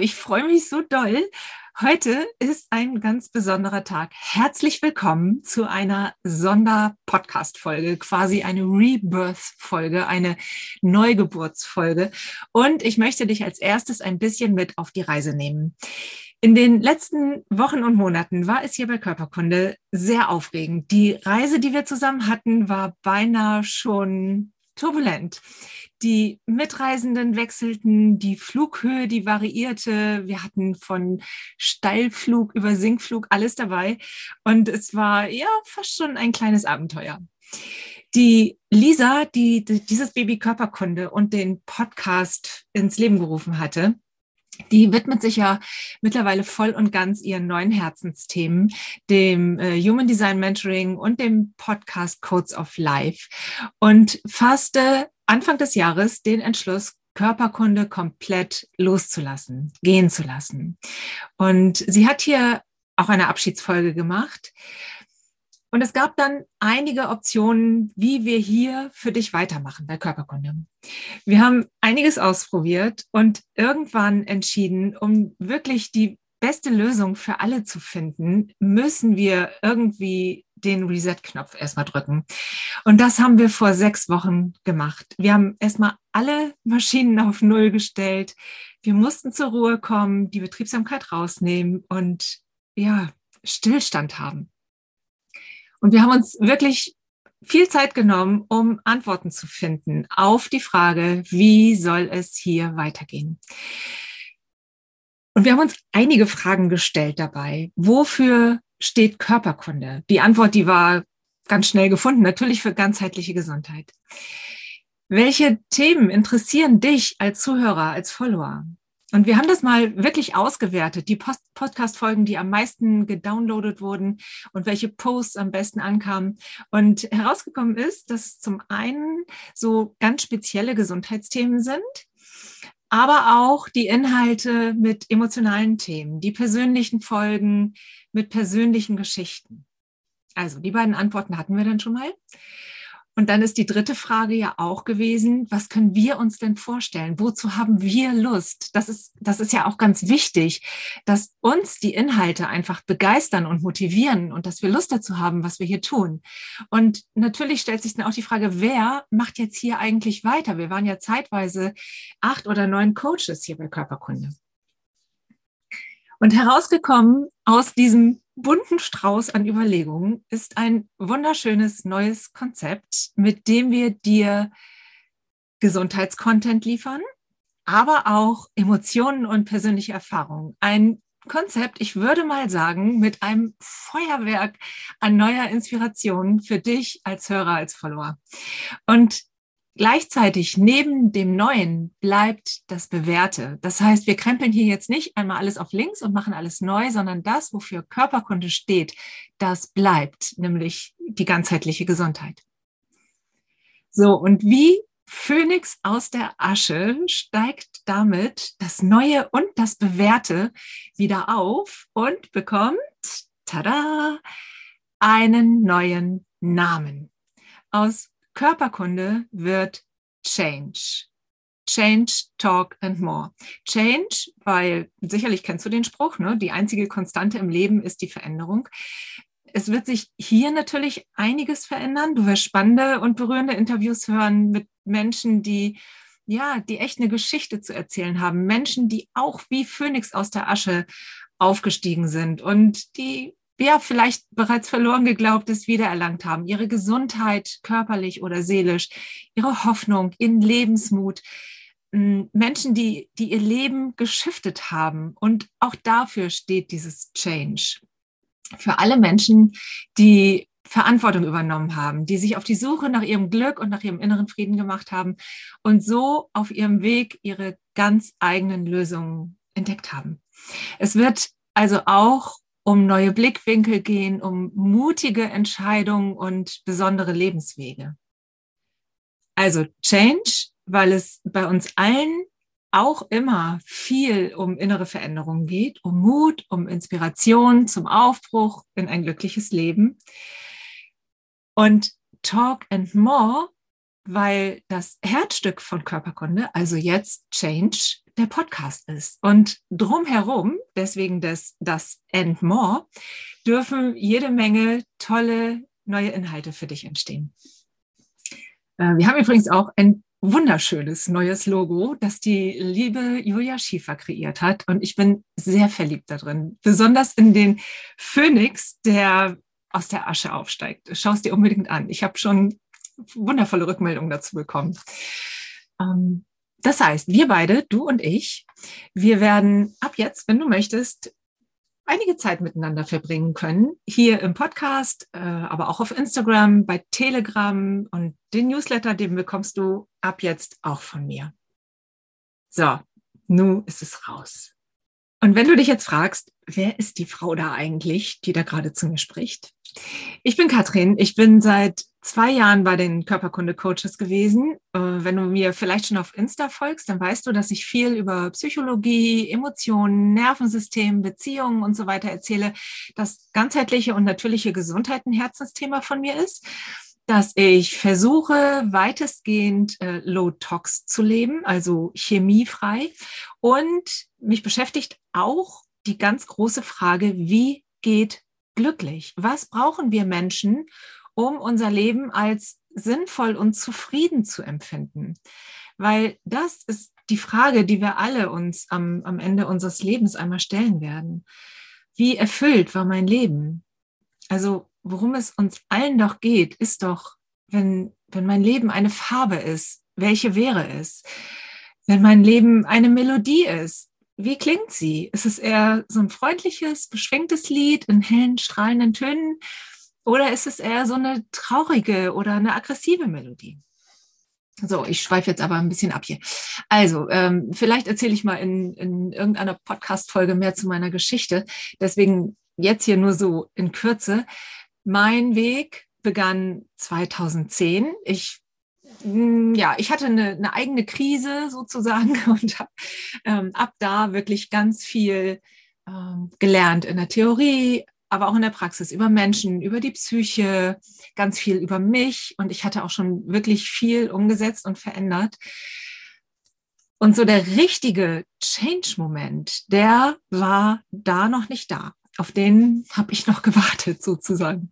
ich freue mich so doll. Heute ist ein ganz besonderer Tag. Herzlich willkommen zu einer Sonder-Podcast-Folge, quasi eine Rebirth-Folge, eine Neugeburtsfolge. Und ich möchte dich als erstes ein bisschen mit auf die Reise nehmen. In den letzten Wochen und Monaten war es hier bei Körperkunde sehr aufregend. Die Reise, die wir zusammen hatten, war beinahe schon turbulent. Die Mitreisenden wechselten, die Flughöhe, die variierte. Wir hatten von Steilflug über Sinkflug alles dabei. Und es war ja fast schon ein kleines Abenteuer. Die Lisa, die, die dieses Baby Körperkunde und den Podcast ins Leben gerufen hatte, die widmet sich ja mittlerweile voll und ganz ihren neuen Herzensthemen, dem äh, Human Design Mentoring und dem Podcast Codes of Life und fasste Anfang des Jahres den Entschluss, Körperkunde komplett loszulassen, gehen zu lassen. Und sie hat hier auch eine Abschiedsfolge gemacht. Und es gab dann einige Optionen, wie wir hier für dich weitermachen bei Körperkunde. Wir haben einiges ausprobiert und irgendwann entschieden, um wirklich die beste Lösung für alle zu finden, müssen wir irgendwie den Reset-Knopf erstmal drücken. Und das haben wir vor sechs Wochen gemacht. Wir haben erstmal alle Maschinen auf Null gestellt. Wir mussten zur Ruhe kommen, die Betriebsamkeit rausnehmen und ja, Stillstand haben. Und wir haben uns wirklich viel Zeit genommen, um Antworten zu finden auf die Frage, wie soll es hier weitergehen? Und wir haben uns einige Fragen gestellt dabei. Wofür steht Körperkunde? Die Antwort, die war ganz schnell gefunden, natürlich für ganzheitliche Gesundheit. Welche Themen interessieren dich als Zuhörer, als Follower? Und wir haben das mal wirklich ausgewertet, die Podcast-Folgen, die am meisten gedownloadet wurden und welche Posts am besten ankamen. Und herausgekommen ist, dass zum einen so ganz spezielle Gesundheitsthemen sind, aber auch die Inhalte mit emotionalen Themen, die persönlichen Folgen mit persönlichen Geschichten. Also die beiden Antworten hatten wir dann schon mal. Und dann ist die dritte Frage ja auch gewesen, was können wir uns denn vorstellen? Wozu haben wir Lust? Das ist, das ist ja auch ganz wichtig, dass uns die Inhalte einfach begeistern und motivieren und dass wir Lust dazu haben, was wir hier tun. Und natürlich stellt sich dann auch die Frage, wer macht jetzt hier eigentlich weiter? Wir waren ja zeitweise acht oder neun Coaches hier bei Körperkunde. Und herausgekommen aus diesem bunten Strauß an Überlegungen ist ein wunderschönes neues Konzept, mit dem wir dir Gesundheitscontent liefern, aber auch Emotionen und persönliche Erfahrungen. Ein Konzept, ich würde mal sagen, mit einem Feuerwerk an neuer Inspiration für dich als Hörer, als Follower. Und Gleichzeitig neben dem Neuen bleibt das Bewährte. Das heißt, wir krempeln hier jetzt nicht einmal alles auf links und machen alles neu, sondern das, wofür Körperkunde steht, das bleibt, nämlich die ganzheitliche Gesundheit. So, und wie Phönix aus der Asche steigt damit das Neue und das Bewährte wieder auf und bekommt, tada, einen neuen Namen. Aus Körperkunde wird Change. Change, Talk and More. Change, weil sicherlich kennst du den Spruch, ne? die einzige Konstante im Leben ist die Veränderung. Es wird sich hier natürlich einiges verändern. Du wirst spannende und berührende Interviews hören mit Menschen, die ja, die echt eine Geschichte zu erzählen haben. Menschen, die auch wie Phönix aus der Asche aufgestiegen sind und die ja, vielleicht bereits verloren geglaubtes wiedererlangt haben, ihre Gesundheit körperlich oder seelisch, ihre Hoffnung, ihren Lebensmut. Menschen, die, die ihr Leben geschiftet haben. Und auch dafür steht dieses Change. Für alle Menschen, die Verantwortung übernommen haben, die sich auf die Suche nach ihrem Glück und nach ihrem inneren Frieden gemacht haben und so auf ihrem Weg ihre ganz eigenen Lösungen entdeckt haben. Es wird also auch um neue Blickwinkel gehen, um mutige Entscheidungen und besondere Lebenswege. Also Change, weil es bei uns allen auch immer viel um innere Veränderungen geht, um Mut, um Inspiration zum Aufbruch in ein glückliches Leben. Und Talk and More, weil das Herzstück von Körperkunde, also jetzt Change, der Podcast ist. Und drumherum, deswegen das, das and more, dürfen jede Menge tolle neue Inhalte für dich entstehen. Äh, wir haben übrigens auch ein wunderschönes neues Logo, das die liebe Julia Schiefer kreiert hat. Und ich bin sehr verliebt darin, besonders in den Phönix, der aus der Asche aufsteigt. Schau es dir unbedingt an. Ich habe schon wundervolle Rückmeldungen dazu bekommen. Ähm, das heißt, wir beide, du und ich, wir werden ab jetzt, wenn du möchtest, einige Zeit miteinander verbringen können. Hier im Podcast, äh, aber auch auf Instagram, bei Telegram und den Newsletter, den bekommst du ab jetzt auch von mir. So, nun ist es raus. Und wenn du dich jetzt fragst, wer ist die Frau da eigentlich, die da gerade zu mir spricht? Ich bin Katrin. Ich bin seit zwei Jahren bei den Körperkunde-Coaches gewesen. Äh, wenn du mir vielleicht schon auf Insta folgst, dann weißt du, dass ich viel über Psychologie, Emotionen, Nervensystem, Beziehungen und so weiter erzähle, dass ganzheitliche und natürliche Gesundheit ein Herzensthema von mir ist dass ich versuche, weitestgehend äh, Low-Tox zu leben, also chemiefrei. Und mich beschäftigt auch die ganz große Frage, wie geht glücklich? Was brauchen wir Menschen, um unser Leben als sinnvoll und zufrieden zu empfinden? Weil das ist die Frage, die wir alle uns am, am Ende unseres Lebens einmal stellen werden. Wie erfüllt war mein Leben? Also worum es uns allen doch geht, ist doch, wenn, wenn mein Leben eine Farbe ist, welche wäre es? Wenn mein Leben eine Melodie ist, wie klingt sie? Ist es eher so ein freundliches, beschwingtes Lied in hellen, strahlenden Tönen? Oder ist es eher so eine traurige oder eine aggressive Melodie? So, ich schweife jetzt aber ein bisschen ab hier. Also, ähm, vielleicht erzähle ich mal in, in irgendeiner Podcast-Folge mehr zu meiner Geschichte. Deswegen jetzt hier nur so in Kürze. Mein Weg begann 2010. Ich hm, ja, ich hatte eine, eine eigene Krise sozusagen und habe ähm, ab da wirklich ganz viel ähm, gelernt in der Theorie, aber auch in der Praxis über Menschen, über die Psyche, ganz viel über mich und ich hatte auch schon wirklich viel umgesetzt und verändert. Und so der richtige Change-Moment, der war da noch nicht da auf den habe ich noch gewartet sozusagen.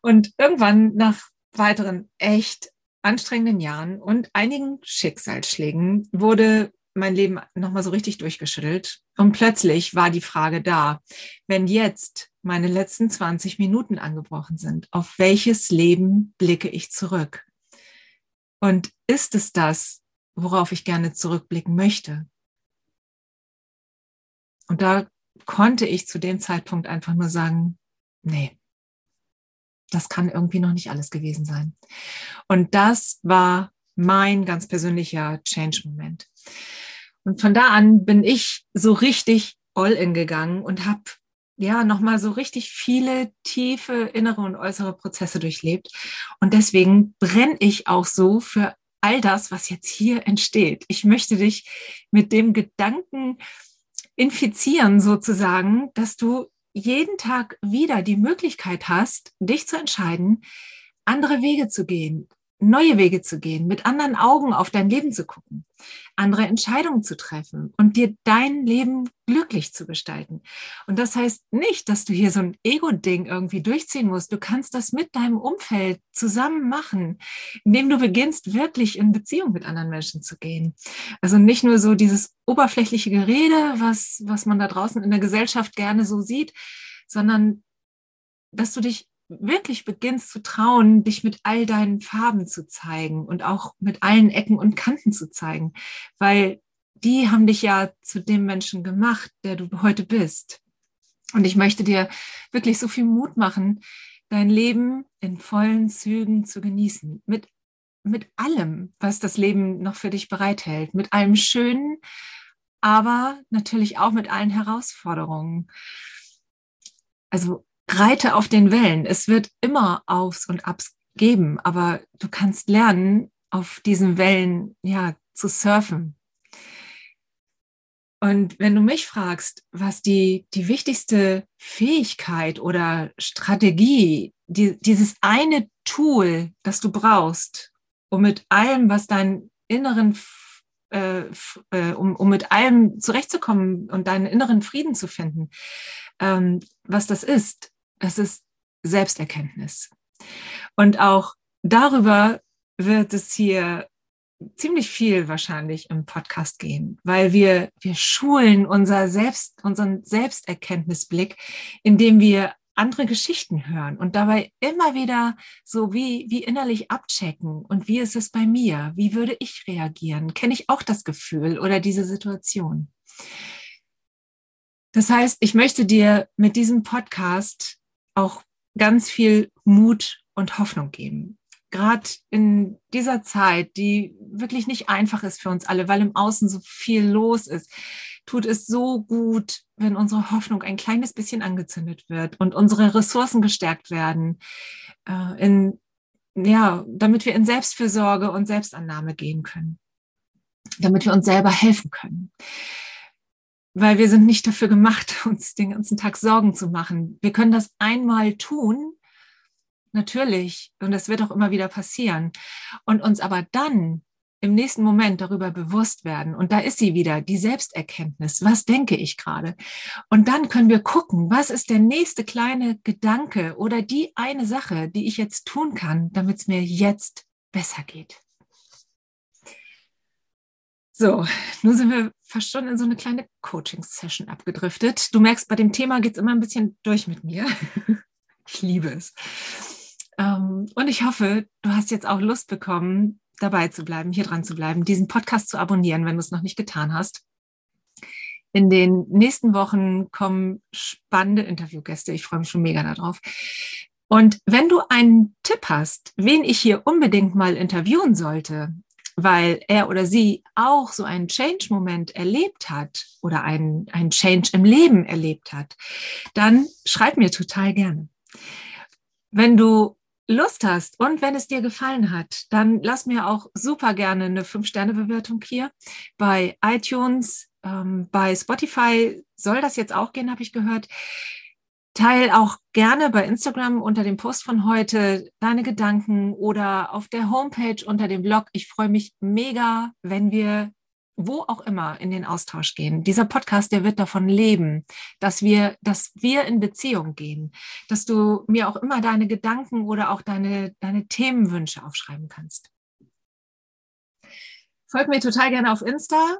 Und irgendwann nach weiteren echt anstrengenden Jahren und einigen Schicksalsschlägen wurde mein Leben nochmal so richtig durchgeschüttelt. Und plötzlich war die Frage da, wenn jetzt meine letzten 20 Minuten angebrochen sind, auf welches Leben blicke ich zurück? Und ist es das, worauf ich gerne zurückblicken möchte? Und da konnte ich zu dem Zeitpunkt einfach nur sagen, nee, das kann irgendwie noch nicht alles gewesen sein. Und das war mein ganz persönlicher Change-Moment. Und von da an bin ich so richtig all in gegangen und habe ja nochmal so richtig viele tiefe innere und äußere Prozesse durchlebt. Und deswegen brenne ich auch so für all das, was jetzt hier entsteht. Ich möchte dich mit dem Gedanken infizieren sozusagen, dass du jeden Tag wieder die Möglichkeit hast, dich zu entscheiden, andere Wege zu gehen, neue Wege zu gehen, mit anderen Augen auf dein Leben zu gucken, andere Entscheidungen zu treffen und dir dein Leben glücklich zu gestalten. Und das heißt nicht, dass du hier so ein Ego-Ding irgendwie durchziehen musst. Du kannst das mit deinem Umfeld zusammen machen, indem du beginnst, wirklich in Beziehung mit anderen Menschen zu gehen. Also nicht nur so dieses oberflächliche Gerede, was, was man da draußen in der Gesellschaft gerne so sieht, sondern dass du dich wirklich beginnst zu trauen, dich mit all deinen Farben zu zeigen und auch mit allen Ecken und Kanten zu zeigen, weil die haben dich ja zu dem Menschen gemacht, der du heute bist. Und ich möchte dir wirklich so viel Mut machen, dein Leben in vollen Zügen zu genießen, mit, mit allem, was das Leben noch für dich bereithält, mit allem Schönen, aber natürlich auch mit allen Herausforderungen. Also reite auf den Wellen. Es wird immer Aufs und Abs geben, aber du kannst lernen, auf diesen Wellen ja zu surfen. Und wenn du mich fragst, was die, die wichtigste Fähigkeit oder Strategie, die, dieses eine Tool, das du brauchst, um mit allem, was deinen inneren äh, äh, um, um mit allem zurechtzukommen und deinen inneren Frieden zu finden. Ähm, was das ist, das ist Selbsterkenntnis. Und auch darüber wird es hier ziemlich viel wahrscheinlich im Podcast gehen, weil wir, wir schulen unser Selbst, unseren Selbsterkenntnisblick, indem wir andere Geschichten hören und dabei immer wieder so wie, wie innerlich abchecken. Und wie ist es bei mir? Wie würde ich reagieren? Kenne ich auch das Gefühl oder diese Situation? Das heißt, ich möchte dir mit diesem Podcast auch ganz viel Mut und Hoffnung geben gerade in dieser Zeit, die wirklich nicht einfach ist für uns alle, weil im Außen so viel los ist, tut es so gut, wenn unsere Hoffnung ein kleines bisschen angezündet wird und unsere Ressourcen gestärkt werden, äh, in, ja, damit wir in Selbstfürsorge und Selbstannahme gehen können, damit wir uns selber helfen können. Weil wir sind nicht dafür gemacht, uns den ganzen Tag Sorgen zu machen. Wir können das einmal tun, natürlich. Und das wird auch immer wieder passieren. Und uns aber dann im nächsten Moment darüber bewusst werden. Und da ist sie wieder, die Selbsterkenntnis. Was denke ich gerade? Und dann können wir gucken, was ist der nächste kleine Gedanke oder die eine Sache, die ich jetzt tun kann, damit es mir jetzt besser geht. So, nun sind wir fast schon in so eine kleine Coaching-Session abgedriftet. Du merkst, bei dem Thema geht es immer ein bisschen durch mit mir. Ich liebe es. Ähm, und ich hoffe, du hast jetzt auch Lust bekommen, dabei zu bleiben, hier dran zu bleiben, diesen Podcast zu abonnieren, wenn du es noch nicht getan hast. In den nächsten Wochen kommen spannende Interviewgäste. Ich freue mich schon mega darauf. Und wenn du einen Tipp hast, wen ich hier unbedingt mal interviewen sollte, weil er oder sie auch so einen Change-Moment erlebt hat oder einen, einen Change im Leben erlebt hat, dann schreib mir total gerne. Wenn du Lust hast und wenn es dir gefallen hat, dann lass mir auch super gerne eine 5-Sterne-Bewertung hier bei iTunes, ähm, bei Spotify soll das jetzt auch gehen, habe ich gehört. Teil auch gerne bei Instagram unter dem Post von heute deine Gedanken oder auf der Homepage unter dem Blog. Ich freue mich mega, wenn wir wo auch immer in den Austausch gehen. Dieser Podcast, der wird davon leben, dass wir, dass wir in Beziehung gehen, dass du mir auch immer deine Gedanken oder auch deine, deine Themenwünsche aufschreiben kannst. Folg mir total gerne auf Insta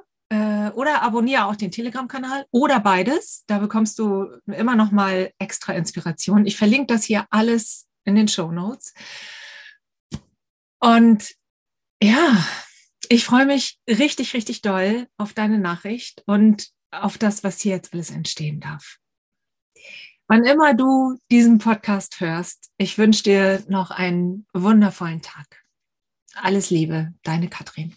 äh, oder abonniere auch den Telegram-Kanal oder beides. Da bekommst du immer noch mal extra Inspiration. Ich verlinke das hier alles in den Show Notes. Und ja, ich freue mich richtig, richtig doll auf deine Nachricht und auf das, was hier jetzt alles entstehen darf. Wann immer du diesen Podcast hörst, ich wünsche dir noch einen wundervollen Tag. Alles Liebe, deine Katrin.